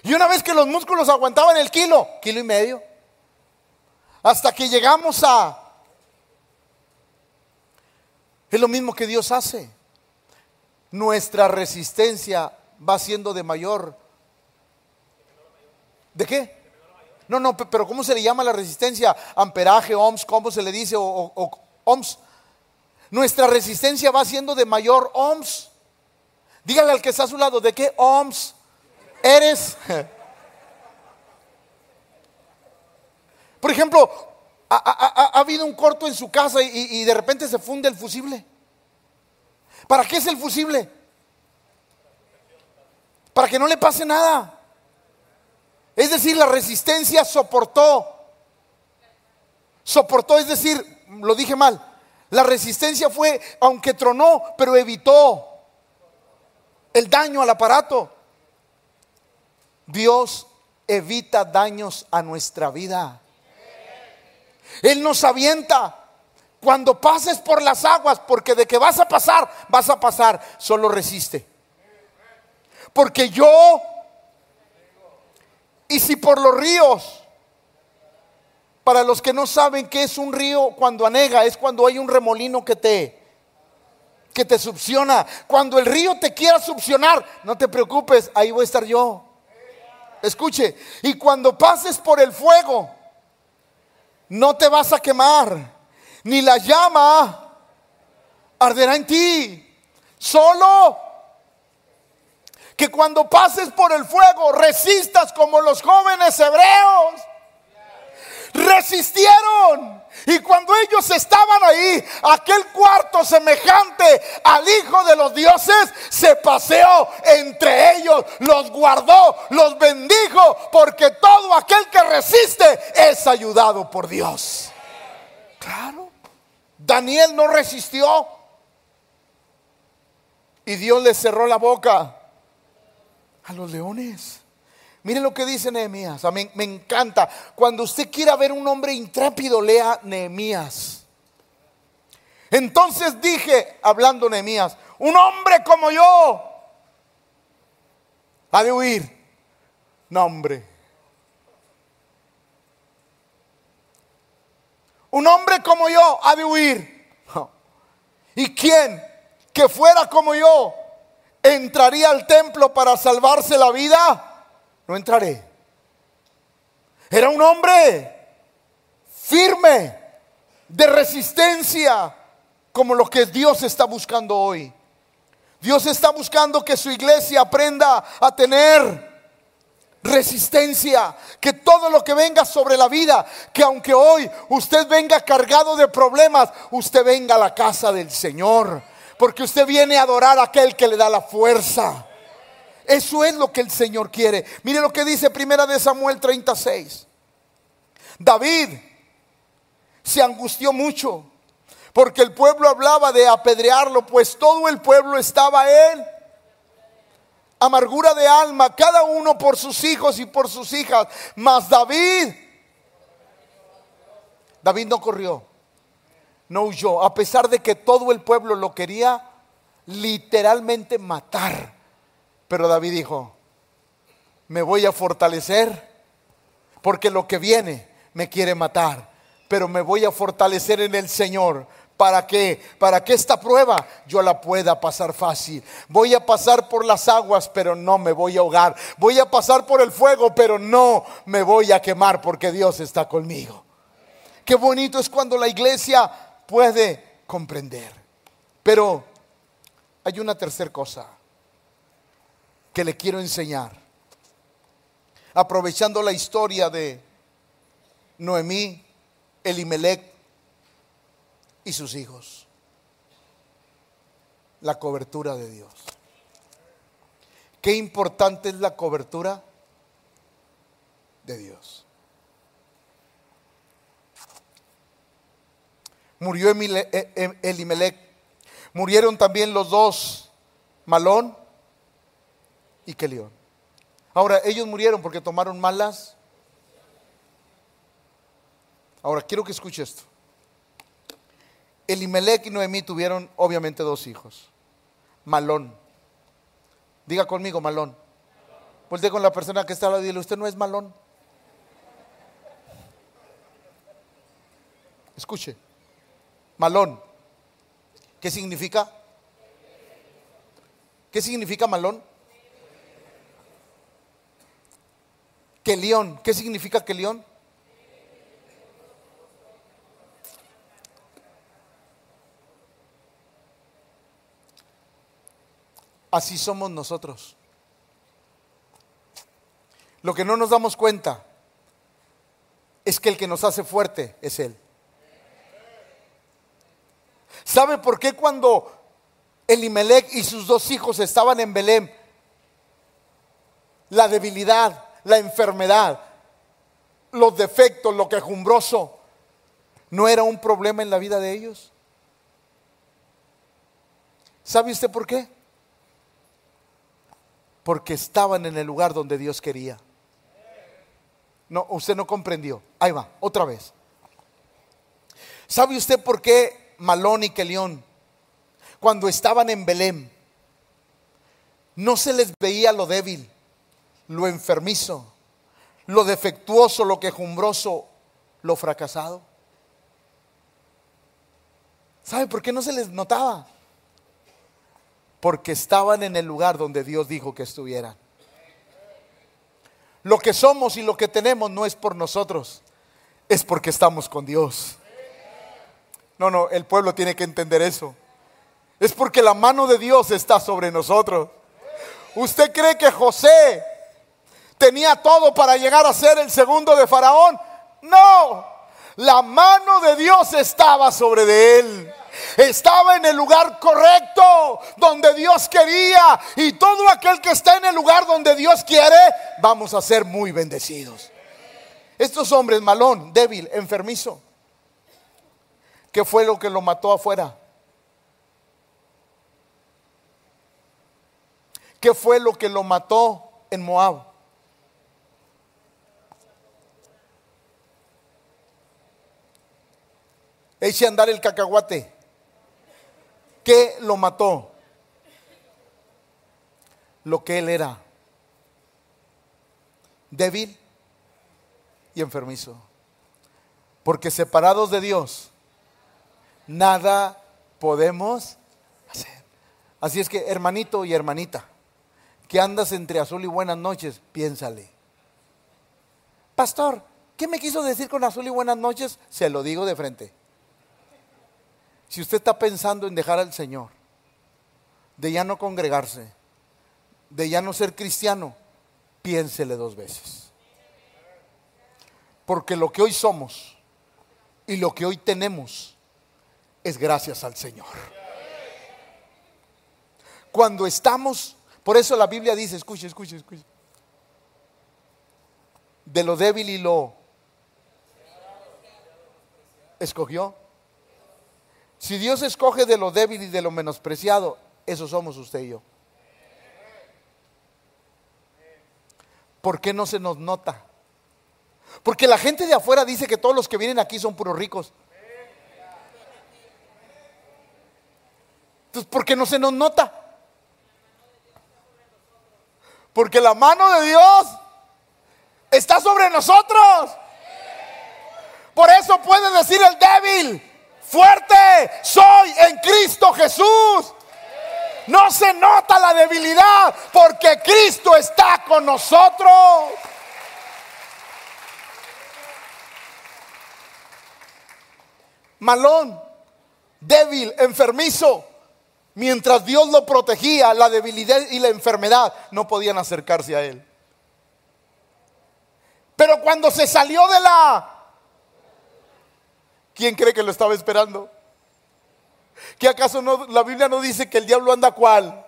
Y una vez que los músculos aguantaban el kilo, kilo y medio. Hasta que llegamos a... Es lo mismo que Dios hace. Nuestra resistencia va siendo de mayor. ¿De qué? No, no, pero ¿cómo se le llama la resistencia? Amperaje, ohms, ¿cómo se le dice? O, ohms nuestra resistencia va siendo de mayor ohms. Dígale al que está a su lado, ¿de qué ohms eres? <laughs> Por ejemplo, ha, habido un corto en su casa y, y de repente se funde el fusible. ¿Para qué es el fusible? Para que no le pase nada. Es decir, la resistencia soportó. Soportó, es decir, lo dije mal, la resistencia fue, aunque tronó, pero evitó el daño al aparato. Dios evita daños a nuestra vida. Él nos avienta. Cuando pases por las aguas, porque de que vas a pasar, vas a pasar, solo resiste. Porque yo, y si por los ríos, para los que no saben qué es un río cuando anega, es cuando hay un remolino que te que te succiona. Cuando el río te quiera succionar, no te preocupes, ahí voy a estar yo. Escuche, y cuando pases por el fuego, no te vas a quemar, ni la llama arderá en ti. Solo que cuando pases por el fuego resistas como los jóvenes hebreos resistieron. Y cuando ellos estaban ahí, aquel cuarto semejante al Hijo de los dioses se paseó entre ellos, los guardó, los bendijo, porque todo aquel que resiste es ayudado por Dios. Claro, Daniel no resistió y Dios le cerró la boca a los leones. Mire lo que dice Nehemías. Me, me encanta. Cuando usted quiera ver un hombre intrépido, lea Nehemías. Entonces dije, hablando Nehemías, un hombre como yo ha de huir. No, hombre. Un hombre como yo ha de huir. ¿Y quién que fuera como yo entraría al templo para salvarse la vida? no entraré. Era un hombre firme, de resistencia, como lo que Dios está buscando hoy. Dios está buscando que su iglesia aprenda a tener resistencia, que todo lo que venga sobre la vida, que aunque hoy usted venga cargado de problemas, usted venga a la casa del Señor, porque usted viene a adorar a aquel que le da la fuerza. Eso es lo que el Señor quiere. Mire lo que dice Primera de Samuel 36. David se angustió mucho porque el pueblo hablaba de apedrearlo, pues todo el pueblo estaba en amargura de alma, cada uno por sus hijos y por sus hijas. Mas David, David no corrió, no huyó, a pesar de que todo el pueblo lo quería literalmente matar. Pero David dijo, me voy a fortalecer porque lo que viene me quiere matar, pero me voy a fortalecer en el Señor. ¿Para que Para que esta prueba yo la pueda pasar fácil. Voy a pasar por las aguas, pero no me voy a ahogar. Voy a pasar por el fuego, pero no me voy a quemar porque Dios está conmigo. Qué bonito es cuando la iglesia puede comprender. Pero hay una tercera cosa que le quiero enseñar. Aprovechando la historia de Noemí, Elimelech y sus hijos. La cobertura de Dios. Qué importante es la cobertura de Dios. Murió e, e, Elimelech. Murieron también los dos, Malón y Kelión. Ahora, ellos murieron porque tomaron malas. Ahora, quiero que escuche esto. Elimelech y Noemí tuvieron obviamente dos hijos. Malón. Diga conmigo, Malón. Volte con la persona que está al lado y dile, usted no es Malón. Escuche. Malón. ¿Qué significa? ¿Qué significa malón? Que león. ¿Qué significa que Así somos nosotros. Lo que no nos damos cuenta es que el que nos hace fuerte es Él. ¿Sabe por qué cuando Elimelech y sus dos hijos estaban en Belén, la debilidad, la enfermedad, los defectos, lo quejumbroso, no era un problema en la vida de ellos? ¿Sabe usted por qué? Porque estaban en el lugar donde Dios quería. No, usted no comprendió. Ahí va, otra vez. ¿Sabe usted por qué Malón y Kelión, cuando estaban en Belén, no se les veía lo débil, lo enfermizo, lo defectuoso, lo quejumbroso, lo fracasado. ¿Sabe por qué no se les notaba? Porque estaban en el lugar donde Dios dijo que estuvieran. Lo que somos y lo que tenemos no es por nosotros, es porque estamos con Dios. No, no, el pueblo tiene que entender eso. Es porque la mano de Dios está sobre nosotros. ¿Usted cree que José tenía todo para llegar a ser el segundo de Faraón? No, la mano de Dios estaba sobre de él. Estaba en el lugar correcto, donde Dios quería. Y todo aquel que está en el lugar donde Dios quiere, vamos a ser muy bendecidos. Estos hombres, malón, débil, enfermizo, ¿Qué fue lo que lo mató afuera? ¿Qué fue lo que lo mató en Moab? Eche a andar el cacahuate. ¿Qué lo mató? Lo que él era. Débil y enfermizo. Porque separados de Dios, nada podemos hacer. Así es que, hermanito y hermanita, que andas entre azul y buenas noches, piénsale. Pastor, ¿qué me quiso decir con azul y buenas noches? Se lo digo de frente. Si usted está pensando en dejar al Señor, de ya no congregarse, de ya no ser cristiano, piénsele dos veces. Porque lo que hoy somos y lo que hoy tenemos es gracias al Señor. Cuando estamos, por eso la Biblia dice, escuche, escuche, escuche, de lo débil y lo escogió. Si Dios escoge de lo débil y de lo menospreciado, eso somos usted y yo. ¿Por qué no se nos nota? Porque la gente de afuera dice que todos los que vienen aquí son puros ricos. Entonces, ¿por qué no se nos nota? Porque la mano de Dios está sobre nosotros. Por eso puede decir el débil, fuerte soy en Cristo Jesús. No se nota la debilidad porque Cristo está con nosotros. Malón, débil, enfermizo, mientras Dios lo protegía, la debilidad y la enfermedad no podían acercarse a él. Pero cuando se salió de la... ¿Quién cree que lo estaba esperando? ¿Que acaso no, la Biblia no dice que el diablo anda cual?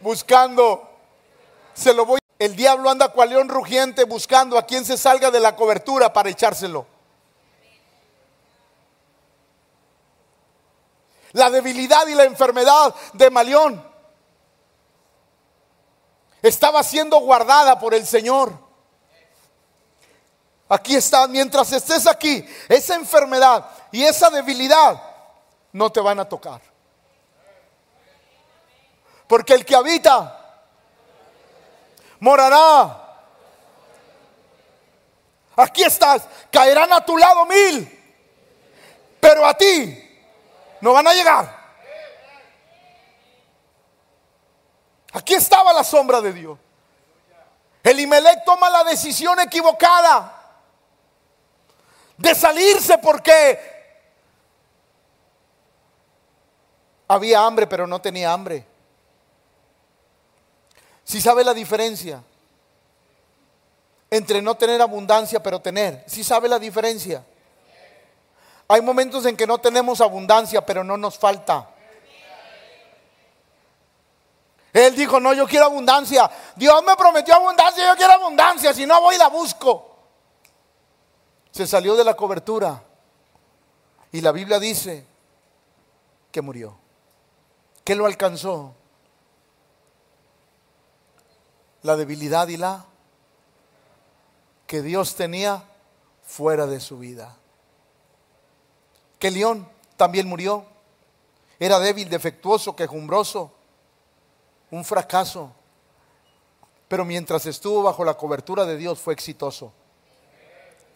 Buscando. Se lo voy. El diablo anda cual león rugiente buscando a quien se salga de la cobertura para echárselo. La debilidad y la enfermedad de Malión estaba siendo guardada por el Señor. Aquí está, mientras estés aquí, esa enfermedad y esa debilidad no te van a tocar. Porque el que habita morará. Aquí estás, caerán a tu lado mil, pero a ti no van a llegar. Aquí estaba la sombra de Dios. Elimelech toma la decisión equivocada de salirse porque había hambre, pero no tenía hambre. Si sabe la diferencia entre no tener abundancia, pero tener. Si sabe la diferencia. Hay momentos en que no tenemos abundancia, pero no nos falta. Él dijo, no, yo quiero abundancia. Dios me prometió abundancia, yo quiero abundancia, si no voy la busco. Se salió de la cobertura y la Biblia dice que murió. ¿Qué lo alcanzó? La debilidad y la que Dios tenía fuera de su vida que León también murió. Era débil, defectuoso, quejumbroso, un fracaso. Pero mientras estuvo bajo la cobertura de Dios fue exitoso.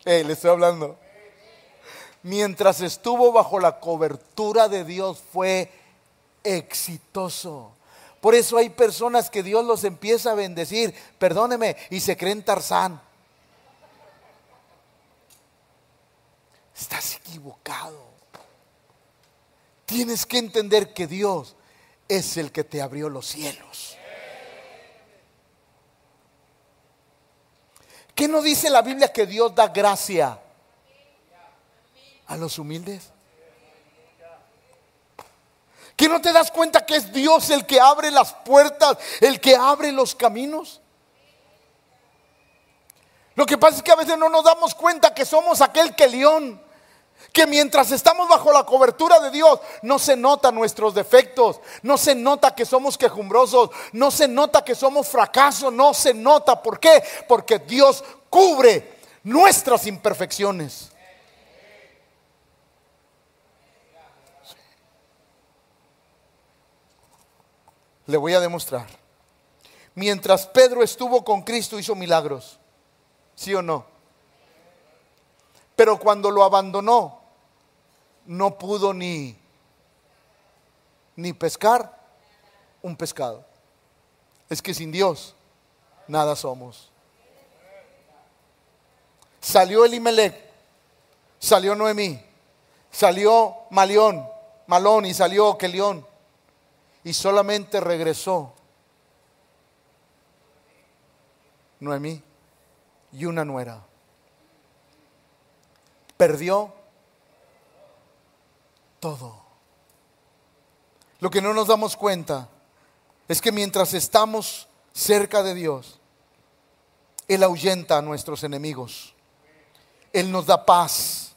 Le estoy hablando. Mientras estuvo bajo la cobertura de Dios fue exitoso. Por eso hay personas que Dios los empieza a bendecir, perdóneme, y se creen Tarzán. Estás equivocado. Tienes que entender que Dios es el que te abrió los cielos. ¿Qué no dice la Biblia que Dios da gracia a los humildes? ¿Que no te das cuenta que es Dios el que abre las puertas, el que abre los caminos? Lo que pasa es que a veces no nos damos cuenta que somos aquel que león que mientras estamos bajo la cobertura de Dios, no se nota nuestros defectos, no se nota que somos quejumbrosos, no se nota que somos fracasos, no se nota. ¿Por qué? Porque Dios cubre nuestras imperfecciones. Le voy a demostrar. Mientras Pedro estuvo con Cristo hizo milagros. ¿Sí o no? Pero cuando lo abandonó, no pudo ni, ni pescar un pescado. Es que sin Dios nada somos. Salió Elimelech, salió Noemí, salió Malión, Malón y salió Kelión. Y solamente regresó Noemí y una nuera. Perdió todo. Lo que no nos damos cuenta es que mientras estamos cerca de Dios, Él ahuyenta a nuestros enemigos. Él nos da paz,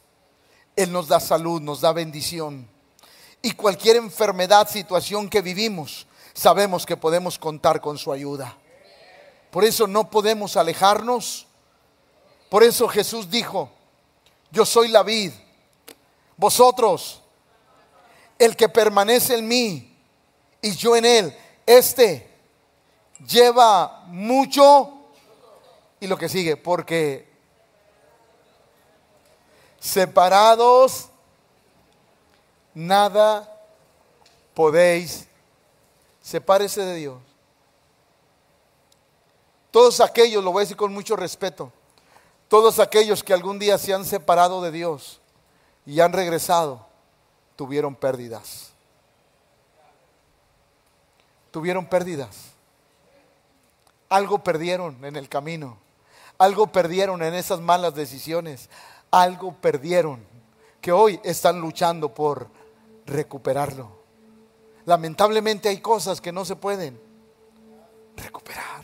Él nos da salud, nos da bendición. Y cualquier enfermedad, situación que vivimos, sabemos que podemos contar con su ayuda. Por eso no podemos alejarnos. Por eso Jesús dijo, yo soy la vid, vosotros el que permanece en mí y yo en él, este lleva mucho y lo que sigue, porque separados nada podéis, sepárese de Dios. Todos aquellos, lo voy a decir con mucho respeto, todos aquellos que algún día se han separado de Dios y han regresado, tuvieron pérdidas. tuvieron pérdidas. Algo perdieron en el camino. Algo perdieron en esas malas decisiones. Algo perdieron que hoy están luchando por recuperarlo. Lamentablemente hay cosas que no se pueden recuperar.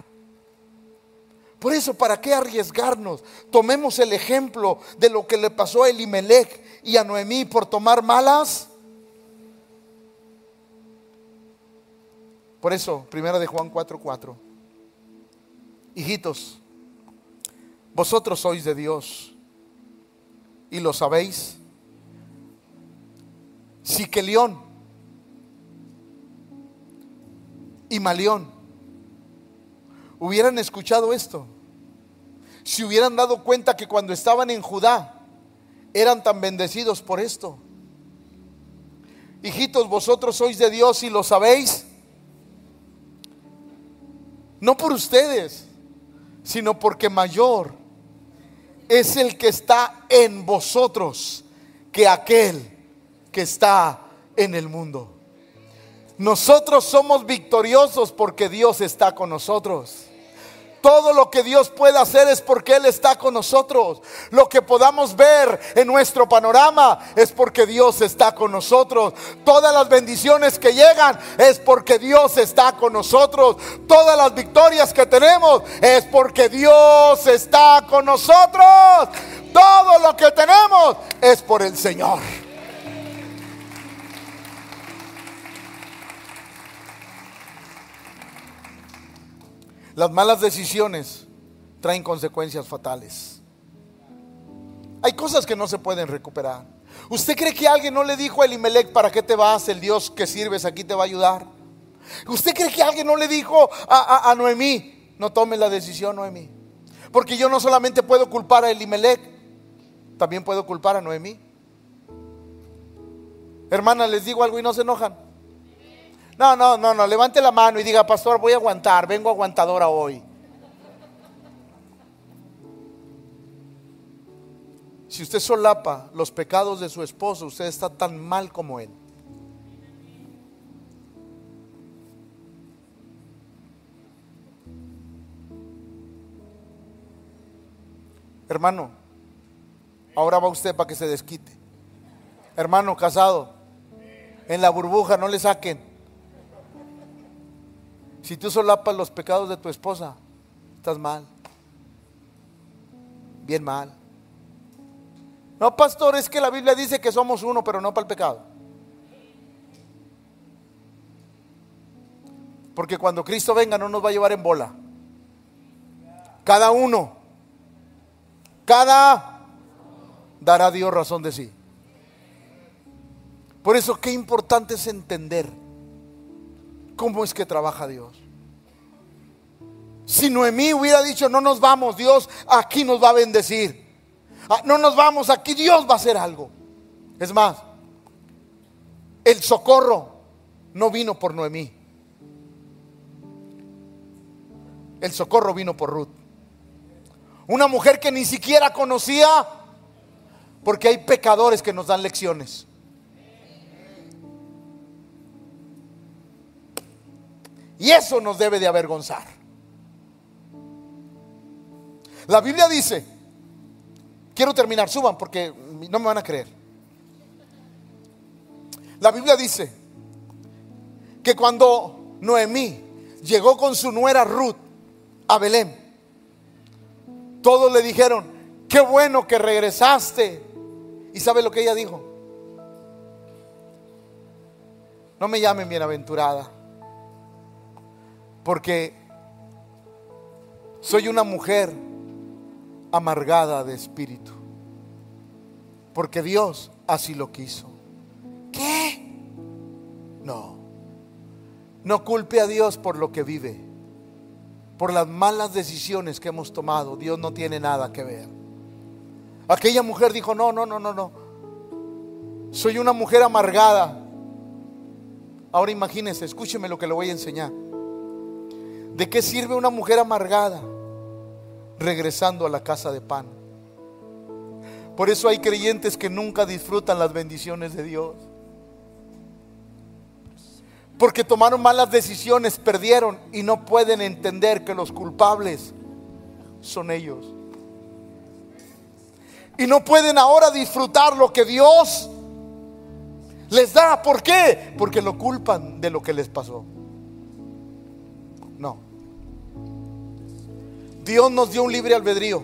Por eso, ¿para qué arriesgarnos? Tomemos el ejemplo de lo que le pasó a Elimelech y a Noemí por tomar malas. Por eso, primera de Juan 4:4. Hijitos, vosotros sois de Dios y lo sabéis. Si que León y Malión hubieran escuchado esto, si hubieran dado cuenta que cuando estaban en Judá eran tan bendecidos por esto. Hijitos, vosotros sois de Dios y lo sabéis. No por ustedes, sino porque mayor es el que está en vosotros que aquel que está en el mundo. Nosotros somos victoriosos porque Dios está con nosotros. Todo lo que Dios puede hacer es porque Él está con nosotros. Lo que podamos ver en nuestro panorama es porque Dios está con nosotros. Todas las bendiciones que llegan es porque Dios está con nosotros. Todas las victorias que tenemos es porque Dios está con nosotros. Todo lo que tenemos es por el Señor. Las malas decisiones traen consecuencias fatales. Hay cosas que no se pueden recuperar. ¿Usted cree que alguien no le dijo a Elimelech para qué te vas? El Dios que sirves aquí te va a ayudar. ¿Usted cree que alguien no le dijo a, a Noemí, no tome la decisión, Noemí? Porque yo no solamente puedo culpar a Elimelech, también puedo culpar a Noemí. Hermana, les digo algo y no se enojan. No, no, no, no, levante la mano y diga, pastor, voy a aguantar, vengo aguantadora hoy. Si usted solapa los pecados de su esposo, usted está tan mal como él. Hermano, ahora va usted para que se desquite. Hermano casado, en la burbuja no le saquen. Si tú solapas los pecados de tu esposa, estás mal. Bien mal. No, pastor, es que la Biblia dice que somos uno, pero no para el pecado. Porque cuando Cristo venga no nos va a llevar en bola. Cada uno, cada dará a Dios razón de sí. Por eso qué importante es entender cómo es que trabaja Dios. Si Noemí hubiera dicho, no nos vamos, Dios aquí nos va a bendecir. Ah, no nos vamos, aquí Dios va a hacer algo. Es más, el socorro no vino por Noemí. El socorro vino por Ruth. Una mujer que ni siquiera conocía, porque hay pecadores que nos dan lecciones. Y eso nos debe de avergonzar. La Biblia dice, quiero terminar, suban porque no me van a creer. La Biblia dice que cuando Noemí llegó con su nuera Ruth a Belén, todos le dijeron, qué bueno que regresaste. ¿Y sabe lo que ella dijo? No me llamen bienaventurada, porque soy una mujer amargada de espíritu. Porque Dios así lo quiso. ¿Qué? No. No culpe a Dios por lo que vive. Por las malas decisiones que hemos tomado. Dios no tiene nada que ver. Aquella mujer dijo, no, no, no, no, no. Soy una mujer amargada. Ahora imagínense, escúcheme lo que le voy a enseñar. ¿De qué sirve una mujer amargada? Regresando a la casa de pan. Por eso hay creyentes que nunca disfrutan las bendiciones de Dios. porque tomaron malas decisiones, perdieron y no pueden entender que los culpables son ellos. Y no pueden ahora disfrutar lo que Dios les da. ¿Por qué? Porque lo culpan de lo que les pasó. Dios nos dio un libre albedrío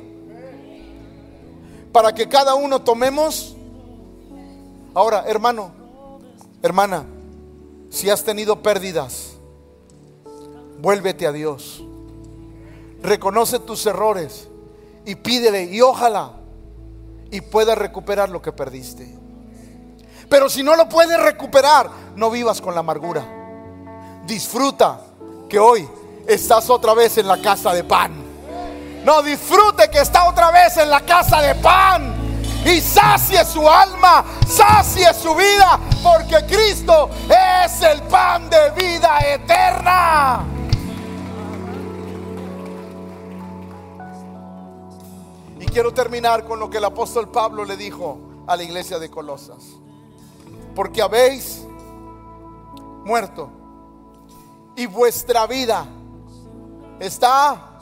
para que cada uno tomemos. Ahora, hermano, hermana, si has tenido pérdidas, vuélvete a Dios. Reconoce tus errores y pídele y ojalá y pueda recuperar lo que perdiste. Pero si no lo puedes recuperar, no vivas con la amargura. Disfruta que hoy estás otra vez en la casa de pan. No disfrute que está otra vez en la casa de pan y sacie su alma, sacie su vida, porque Cristo es el pan de vida eterna. Y quiero terminar con lo que el apóstol Pablo le dijo a la iglesia de Colosas. Porque habéis muerto y vuestra vida está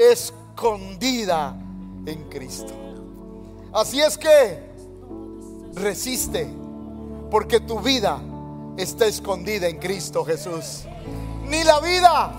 escondida en Cristo. Así es que resiste, porque tu vida está escondida en Cristo Jesús. Ni la vida,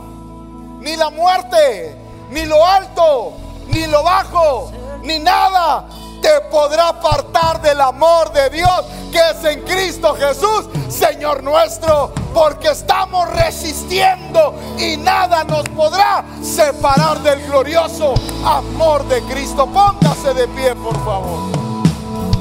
ni la muerte, ni lo alto, ni lo bajo, ni nada te podrá apartar del amor de Dios que es en Cristo Jesús, Señor nuestro, porque estamos resistiendo y nada nos podrá separar del glorioso amor de Cristo. Póngase de pie, por favor.